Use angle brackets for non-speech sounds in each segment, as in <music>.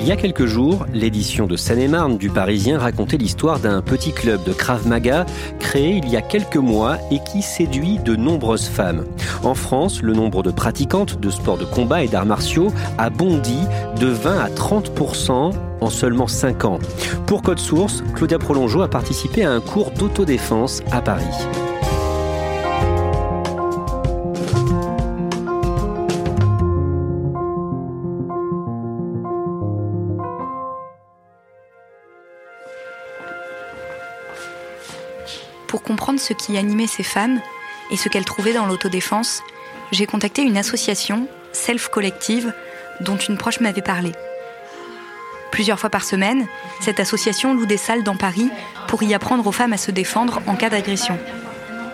Il y a quelques jours, l'édition de Seine-et-Marne du Parisien racontait l'histoire d'un petit club de Krav Maga créé il y a quelques mois et qui séduit de nombreuses femmes. En France, le nombre de pratiquantes de sports de combat et d'arts martiaux a bondi de 20 à 30% en seulement 5 ans. Pour Code Source, Claudia Prolongeau a participé à un cours d'autodéfense à Paris. Comprendre ce qui animait ces femmes et ce qu'elles trouvaient dans l'autodéfense, j'ai contacté une association, Self Collective, dont une proche m'avait parlé. Plusieurs fois par semaine, cette association loue des salles dans Paris pour y apprendre aux femmes à se défendre en cas d'agression.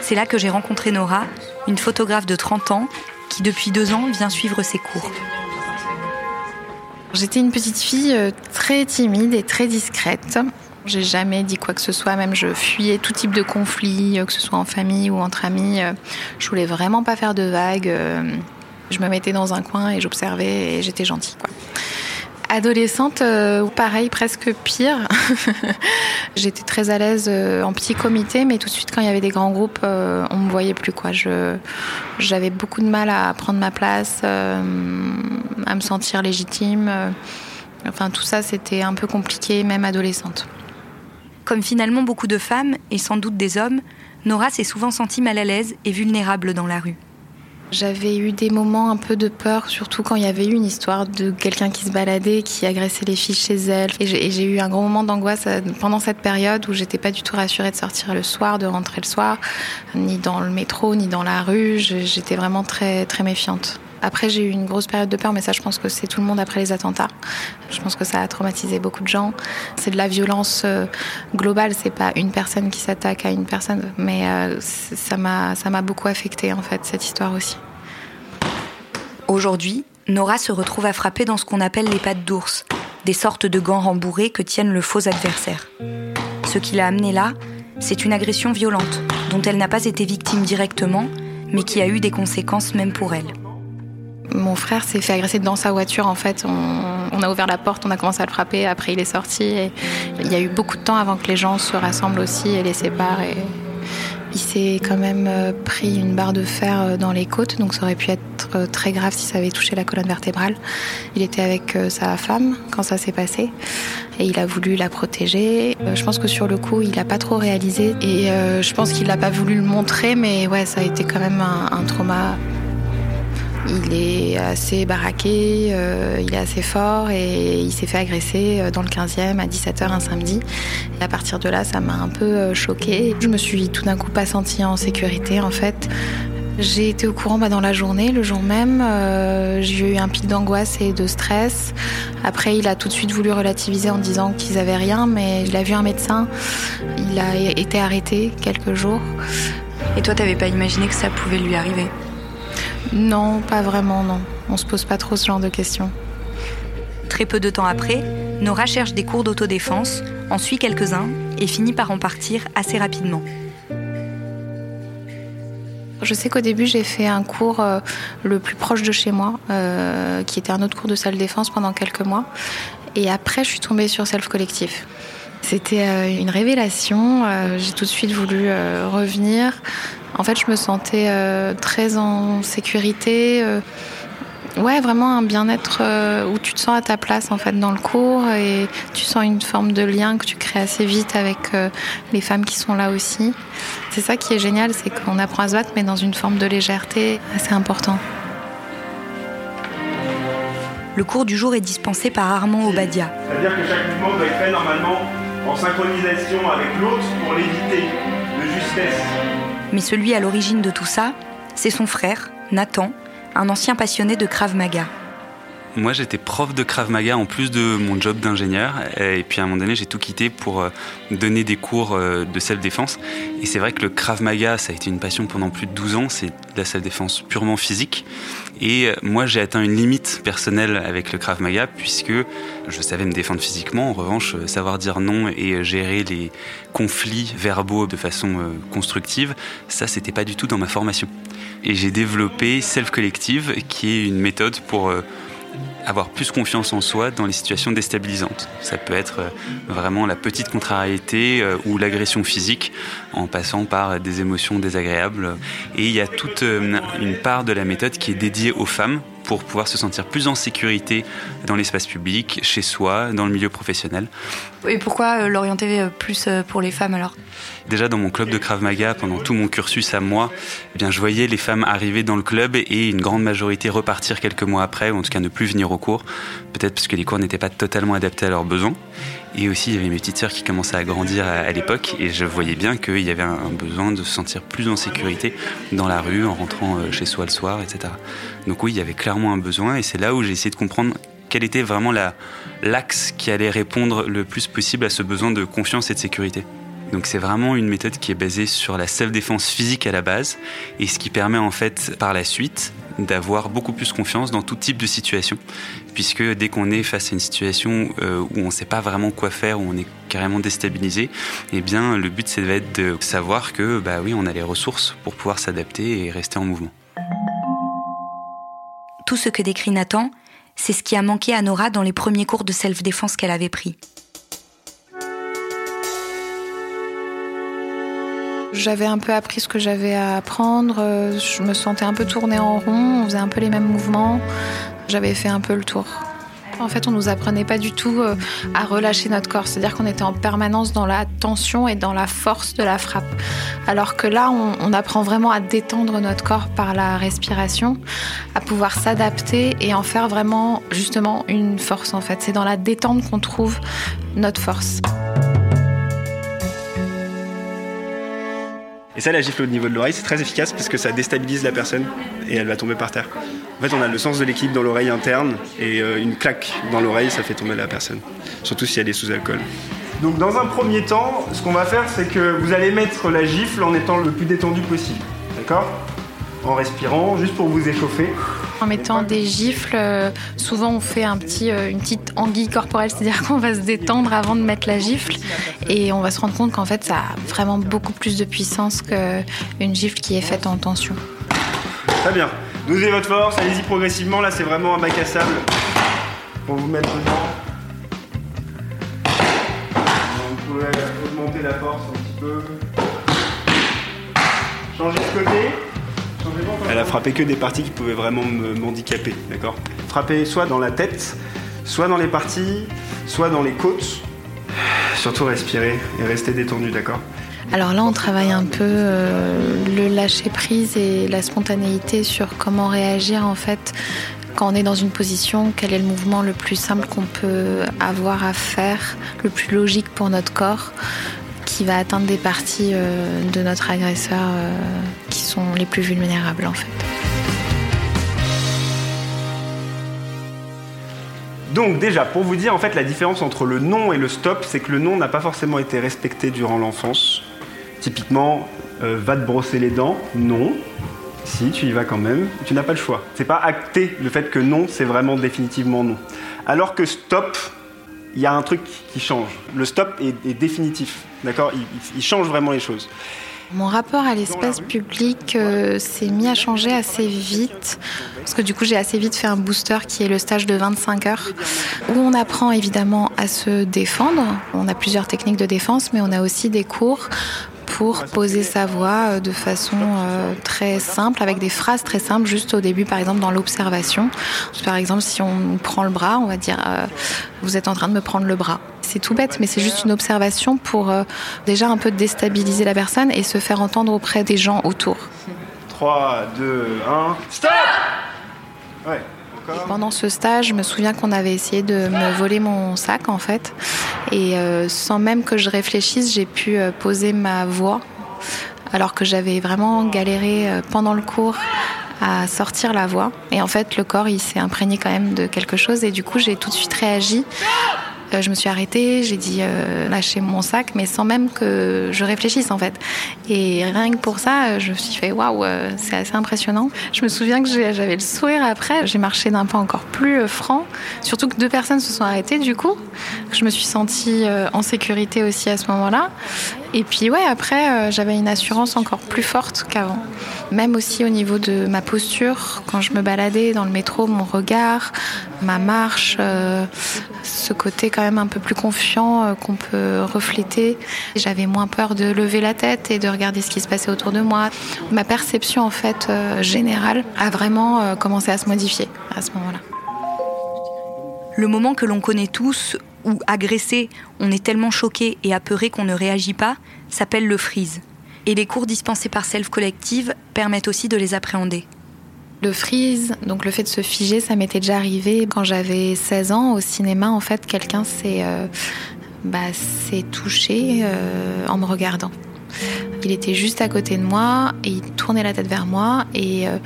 C'est là que j'ai rencontré Nora, une photographe de 30 ans qui depuis deux ans vient suivre ses cours. J'étais une petite fille euh, très timide et très discrète. J'ai jamais dit quoi que ce soit, même je fuyais tout type de conflit, euh, que ce soit en famille ou entre amis. Euh, je voulais vraiment pas faire de vagues. Je me mettais dans un coin et j'observais et j'étais gentille. Quoi. Adolescente, pareil, presque pire. <laughs> J'étais très à l'aise en petit comité, mais tout de suite, quand il y avait des grands groupes, on me voyait plus. Je, j'avais beaucoup de mal à prendre ma place, à me sentir légitime. Enfin, tout ça, c'était un peu compliqué, même adolescente. Comme finalement beaucoup de femmes, et sans doute des hommes, Nora s'est souvent sentie mal à l'aise et vulnérable dans la rue. J'avais eu des moments un peu de peur, surtout quand il y avait eu une histoire de quelqu'un qui se baladait, qui agressait les filles chez elle. Et j'ai eu un gros moment d'angoisse euh, pendant cette période où j'étais pas du tout rassurée de sortir le soir, de rentrer le soir, ni dans le métro, ni dans la rue. J'étais vraiment très, très méfiante. Après, j'ai eu une grosse période de peur, mais ça, je pense que c'est tout le monde après les attentats. Je pense que ça a traumatisé beaucoup de gens. C'est de la violence euh, globale, c'est pas une personne qui s'attaque à une personne, mais euh, ça m'a, beaucoup affecté en fait cette histoire aussi. Aujourd'hui, Nora se retrouve à frapper dans ce qu'on appelle les pattes d'ours, des sortes de gants rembourrés que tiennent le faux adversaire. Ce qui l'a amenée là, c'est une agression violente, dont elle n'a pas été victime directement, mais qui a eu des conséquences même pour elle. Mon frère s'est fait agresser dans sa voiture. En fait, on, a ouvert la porte, on a commencé à le frapper. Après, il est sorti. Il y a eu beaucoup de temps avant que les gens se rassemblent aussi et les séparent. Il s'est quand même euh, pris une barre de fer euh, dans les côtes, donc ça aurait pu être euh, très grave si ça avait touché la colonne vertébrale. Il était avec sa femme quand ça s'est passé et il a voulu la protéger. Je pense que sur le coup, il n'a pas trop réalisé et je pense qu'il n'a pas voulu le montrer, mais ouais, ça a été quand même un, un trauma il est assez baraqué, euh, il est assez fort et il s'est fait agresser euh, dans le 15e à 17h un samedi. Et à partir de là, ça m'a un peu euh, choquée. Je me suis tout d'un coup pas sentie en sécurité en fait. J'ai été au courant bah, dans la journée, le jour même. j'ai eu un pic d'angoisse et de stress. Après, il a tout de suite voulu relativiser en disant qu'ils avaient rien, mais il a vu un médecin. Il a été arrêté quelques jours. Et toi, t'avais pas imaginé que ça pouvait lui arriver? Non, pas vraiment, non. On se pose pas trop ce genre de questions. Très peu de temps après, Nora cherche des cours d'autodéfense, en suit quelques-uns et finit par en partir assez rapidement. Je sais qu'au début, j'ai fait un cours euh, le plus proche de chez moi, euh, qui était un autre cours de salle défense pendant quelques mois. Et après, je suis tombée sur Self Collectif. C'était euh, une révélation. J'ai tout de suite voulu revenir. En fait, je me sentais très en sécurité. Ouais, vraiment un bien-être où tu te sens à ta place en fait dans le cours et tu sens une forme de lien que tu crées assez vite avec les femmes qui sont là aussi. C'est ça qui est génial, c'est qu'on apprend à se battre mais dans une forme de légèreté assez important. Le cours du jour est dispensé par Armand Obadia. C'est-à-dire que chaque mouvement doit être fait normalement en synchronisation avec l'autre pour l'éviter de justesse. Mais celui à l'origine de tout ça, c'est son frère, Nathan, un ancien passionné de Krav Maga. Moi, j'étais prof de Krav Maga en plus de mon job d'ingénieur. Et puis à un moment donné, j'ai tout quitté pour euh, donner des cours euh, de self-défense. Et c'est vrai que le Krav Maga, ça a été une passion pendant plus de 12 ans. C'est de la self-défense purement physique. Et euh, moi, j'ai atteint une limite personnelle avec le Krav Maga puisque je savais me défendre physiquement. En revanche, savoir dire non et gérer les conflits verbaux de façon constructive, ça, c'était pas du tout dans ma formation. Et j'ai développé Self Collective, qui est une méthode pour avoir plus confiance en soi dans les situations déstabilisantes. Ça peut être euh, vraiment la petite contrariété euh, ou l'agression physique en passant par des émotions désagréables. Et il y a toute euh, une part de la méthode qui est dédiée aux femmes pour pouvoir se sentir plus en sécurité dans l'espace public, chez soi, dans le milieu professionnel. Et pourquoi l'orienter plus pour les femmes alors? Déjà dans mon club de Krav Maga, pendant tout mon cursus à moi, eh bien, je voyais les femmes arriver dans le club et une grande majorité repartir quelques mois après, ou en tout cas ne plus venir au cours, peut-être parce que les cours n'étaient pas totalement adaptés à leurs besoins. Et aussi, il y avait mes petites sœurs qui commençaient à grandir à, l'époque et je voyais bien qu'il y avait un, besoin de se sentir plus en sécurité dans la rue, en rentrant euh, chez soi le soir, etc. Donc oui, il y avait clairement un besoin et c'est là où j'ai essayé de comprendre quel était vraiment l'axe qui allait répondre le plus possible à ce besoin de confiance et de sécurité. Donc c'est vraiment une méthode qui est basée sur la self-défense physique à la base et ce qui permet en fait par la suite d'avoir beaucoup plus confiance dans tout type de situation puisque dès qu'on est face à une situation euh, où on ne sait pas vraiment quoi faire, où on est carrément déstabilisé, eh bien le but c'est de savoir que bah oui, on a les ressources pour pouvoir s'adapter et rester en mouvement. Tout ce que décrit Nathan, c'est ce qui a manqué à Nora dans les premiers cours de self-défense qu'elle avait pris. J'avais un peu appris ce que j'avais à apprendre. Je me sentais un peu tournée en rond. On faisait un peu les mêmes mouvements. J'avais fait un peu le tour. En fait, on nous apprenait pas du tout euh, à relâcher notre corps. C'est-à-dire qu'on était en permanence dans la tension et dans la force de la frappe. Alors que là, on, apprend vraiment à détendre notre corps par la respiration, à pouvoir s'adapter et en faire vraiment, justement, une force en fait. C'est dans la détente qu'on trouve notre force. Et ça, la gifle au niveau de l'oreille, c'est très efficace parce que ça déstabilise la personne et elle va tomber par terre. En fait, on a le sens de l'équilibre dans l'oreille interne et euh, une claque dans l'oreille, ça fait tomber la personne. Surtout si elle est sous alcool. Donc, dans un premier temps, ce qu'on va faire, c'est que vous allez mettre la gifle en étant le plus détendu possible. D'accord? En respirant, juste pour vous échauffer. En mettant des gifles, euh, souvent on fait un petit, euh, une petite anguille corporelle, c'est-à-dire <laughs> qu'on va se détendre avant de mettre la gifle et on va se rendre compte qu'en fait ça a vraiment beaucoup plus de puissance qu'une gifle qui est faite en tension. Très bien. Dosez votre force, allez-y progressivement. Là, c'est vraiment un bac à sable pour vous mettre dedans. Vous pouvez augmenter la force un petit peu. Changez de côté. Elle a frappé que des parties qui pouvaient vraiment m'handicaper, d'accord? Frapper soit dans la tête, soit dans les parties, soit dans les côtes. Surtout respirer et rester détendu, d'accord? Alors là, on travaille un peu euh, le lâcher prise et la spontanéité sur comment réagir en fait quand on est dans une position, quel est le mouvement le plus simple qu'on peut avoir à faire, le plus logique pour notre corps, qui va atteindre des parties euh, de notre agresseur euh, sont les plus vulnérables en fait. Donc déjà, pour vous dire en fait la différence entre le non et le stop, c'est que le non n'a pas forcément été respecté durant l'enfance. Typiquement, euh, va te brosser les dents, non. Si, tu y vas quand même, tu n'as pas le choix. C'est pas acté le fait que non, c'est vraiment définitivement non. Alors que stop, il y a un truc qui change. Le stop est, définitif, d'accord? Il, change vraiment les choses. Mon rapport à l'espace public euh, s'est mis à changer assez vite, parce que du coup j'ai assez vite fait un booster qui est le stage de 25 heures, où on apprend évidemment à se défendre. On a plusieurs techniques de défense, mais on a aussi des cours pour poser sa voix euh, de façon euh, très simple, avec des phrases très simples, juste au début, par exemple, dans l'observation. Par exemple, si on prend le bras, on va dire euh, Vous êtes en train de me prendre le bras. C'est tout bête, mais c'est juste une observation pour déjà un peu déstabiliser la personne et se faire entendre auprès des gens autour. 3, 2, 1, stop Ouais. Pendant ce stage, je me souviens qu'on avait essayé de me voler mon sac en fait. Et euh, sans même que je réfléchisse, j'ai pu euh, poser ma voix alors que j'avais vraiment galéré euh, pendant le cours à sortir la voix. Et en fait, le corps, il s'est imprégné quand même de quelque chose. Et du coup, j'ai tout de suite réagi euh, je me suis arrêtée, j'ai dit euh, lâcher mon sac, mais sans même que je réfléchisse en fait. Et rien que pour ça, je me suis fait waouh, euh, c'est assez impressionnant. Je me souviens que j'avais le sourire après, j'ai marché d'un pas encore plus franc, surtout que deux personnes se sont arrêtées du coup. Je me suis sentie en sécurité aussi à ce moment-là. Et puis ouais, après, j'avais une assurance encore plus forte qu'avant. Même aussi au niveau de ma posture, quand je me baladais dans le métro, mon regard, ma marche, ce côté quand même un peu plus confiant euh, qu'on peut refléter. J'avais moins peur de lever la tête et de regarder ce qui se passait autour de moi. Ma perception en fait euh, générale a vraiment euh, commencé à se modifier à ce moment-là. Le moment que l'on connaît tous, où agressé, on est tellement choqué et apeuré qu'on ne réagit pas, s'appelle le freeze. Et les cours dispensés par Self Collective permettent aussi de les appréhender. Le freeze, donc le fait de se figer, ça m'était déjà arrivé quand j'avais 16 ans au cinéma. En fait, quelqu'un s'est euh, bah, touché euh, en me regardant. Il était juste à côté de moi et il tournait la tête vers moi et, euh,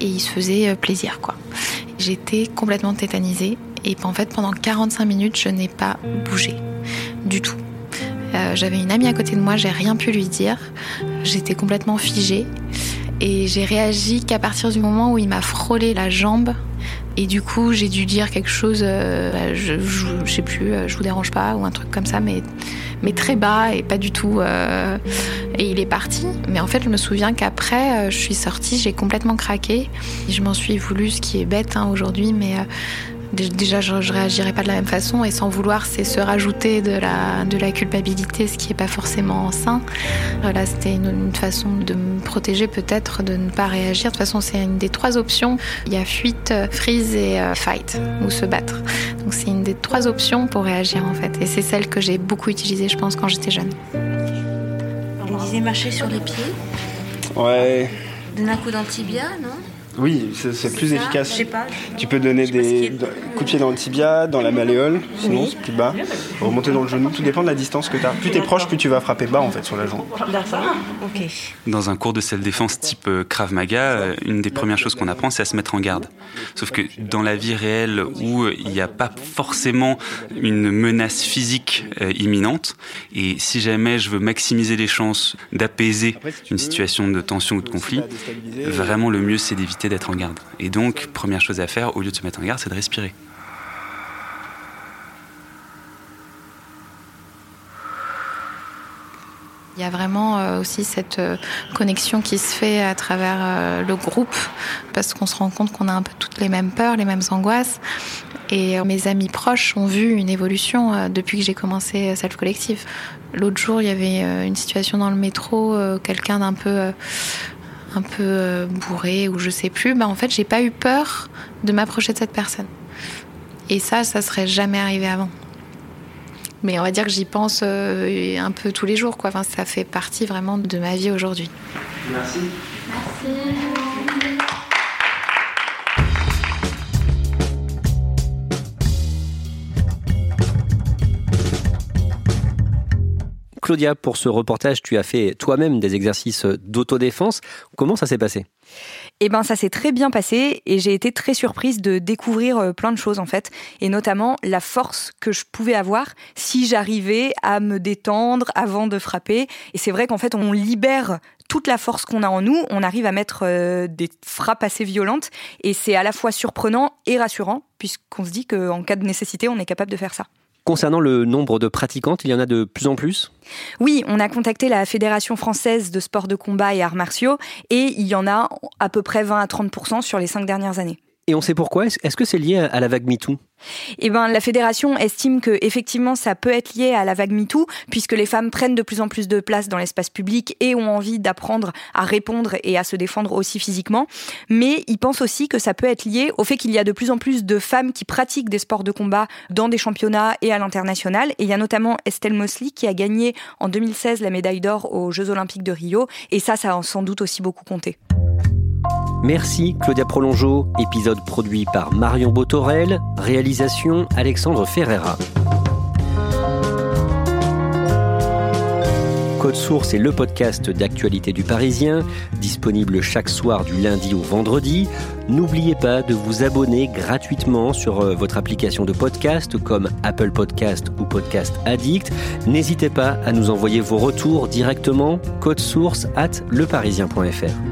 et il se faisait plaisir. quoi. J'étais complètement tétanisée et en fait pendant 45 minutes je n'ai pas bougé du tout. J'avais une amie à côté de moi, j'ai rien pu lui dire. J'étais complètement figée. Et j'ai réagi qu'à partir du moment où il m'a frôlé la jambe. Et du coup, j'ai dû dire quelque chose, euh, bah, je, je, sais plus, euh, je vous dérange pas, ou un truc comme ça, mais, mais très bas et pas du tout. Euh, et il est parti. Mais en fait, je me souviens qu'après, je suis sortie, j'ai complètement craqué. je m'en suis voulu, ce qui est bête hein, aujourd'hui, mais déjà je, ne réagirais pas de la même façon et sans vouloir c'est se rajouter de la, de la culpabilité ce qui n'est pas forcément sain. Voilà c'était une, façon de me protéger peut-être de ne pas réagir. De toute façon c'est une des trois options. Il y a fuite freeze et euh, fight ou se battre. Donc c'est une des trois options pour réagir en fait. Et c'est celle que j'ai beaucoup utilisée je pense quand j'étais jeune. On disait marcher sur les pieds? Ouais. Donner un coup d'antibia non? Oui, c'est plus efficace. Tu peux donner des coups de pied dans le tibia, dans la malléole, sinon c'est plus bas. Remonter dans le genou, tout dépend de la distance que tu as. Plus tu es proche, plus tu vas frapper bas en fait sur la jambe. Dans un cours de self-défense type euh, Krav Maga, euh, une des premières choses qu'on apprend, c'est à se mettre en garde. Sauf que dans la vie réelle où il n'y a pas forcément une menace physique euh, imminente, et si jamais je veux maximiser les chances d'apaiser une situation de tension ou de conflit, vraiment le mieux c'est d'éviter d'être en garde. Et donc, première chose à faire, au lieu de se mettre en garde, c'est de respirer. Il y a vraiment euh, aussi cette euh, connexion qui se fait à travers euh, le groupe, parce qu'on se rend compte qu'on a un peu toutes les mêmes peurs, les mêmes angoisses. Et mes amis proches ont vu une évolution depuis que j'ai commencé Self Collective. L'autre jour, il y avait une situation dans le métro, quelqu'un d'un peu un peu euh, bourré ou je sais plus, bah en fait j'ai pas eu peur de m'approcher de cette personne. Et ça, ça serait jamais arrivé avant. Mais on va dire que j'y pense euh, un peu tous les jours, quoi. Enfin, ça fait partie vraiment de ma vie aujourd'hui. Merci. Merci. Claudia, pour ce reportage, tu as fait toi-même des exercices d'autodéfense. Comment ça s'est passé? Eh ben, ça s'est très bien passé et j'ai été très surprise de découvrir euh, plein de choses en fait, et notamment la force que je pouvais avoir si j'arrivais à me détendre avant de frapper. Et c'est vrai qu'en fait, on libère toute la force qu'on a en nous, on arrive à mettre euh, des frappes assez violentes et c'est à la fois surprenant et rassurant puisqu'on se dit qu'en cas de nécessité, on est capable de faire ça. Concernant le nombre de pratiquantes, il y en a de plus en plus Oui, on a contacté la Fédération française de sport de combat et arts martiaux et il y en a à peu près 20 à 30 sur les cinq dernières années. Et on sait pourquoi? Est-ce que c'est lié à la vague MeToo? Eh ben, la fédération estime que effectivement ça peut être lié à la vague MeToo, puisque les femmes prennent de plus en plus de place dans l'espace public et ont envie d'apprendre à répondre et à se défendre aussi physiquement. Mais ils pensent aussi que ça peut être lié au fait qu'il y a de plus en plus de femmes qui pratiquent des sports de combat dans des championnats et à l'international. Et il y a notamment Estelle Mosley qui a gagné en 2016 la médaille d'or aux Jeux Olympiques de Rio. Et ça, ça a sans doute aussi beaucoup compté. Merci Claudia Prolongeau, épisode produit par Marion Botorel, réalisation Alexandre Ferreira. Code Source est le podcast d'actualité du Parisien, disponible chaque soir du lundi au vendredi. N'oubliez pas de vous abonner gratuitement sur euh, votre application de podcast comme Apple Podcast ou Podcast Addict. N'hésitez pas à nous envoyer vos retours directement code source at leparisien.fr.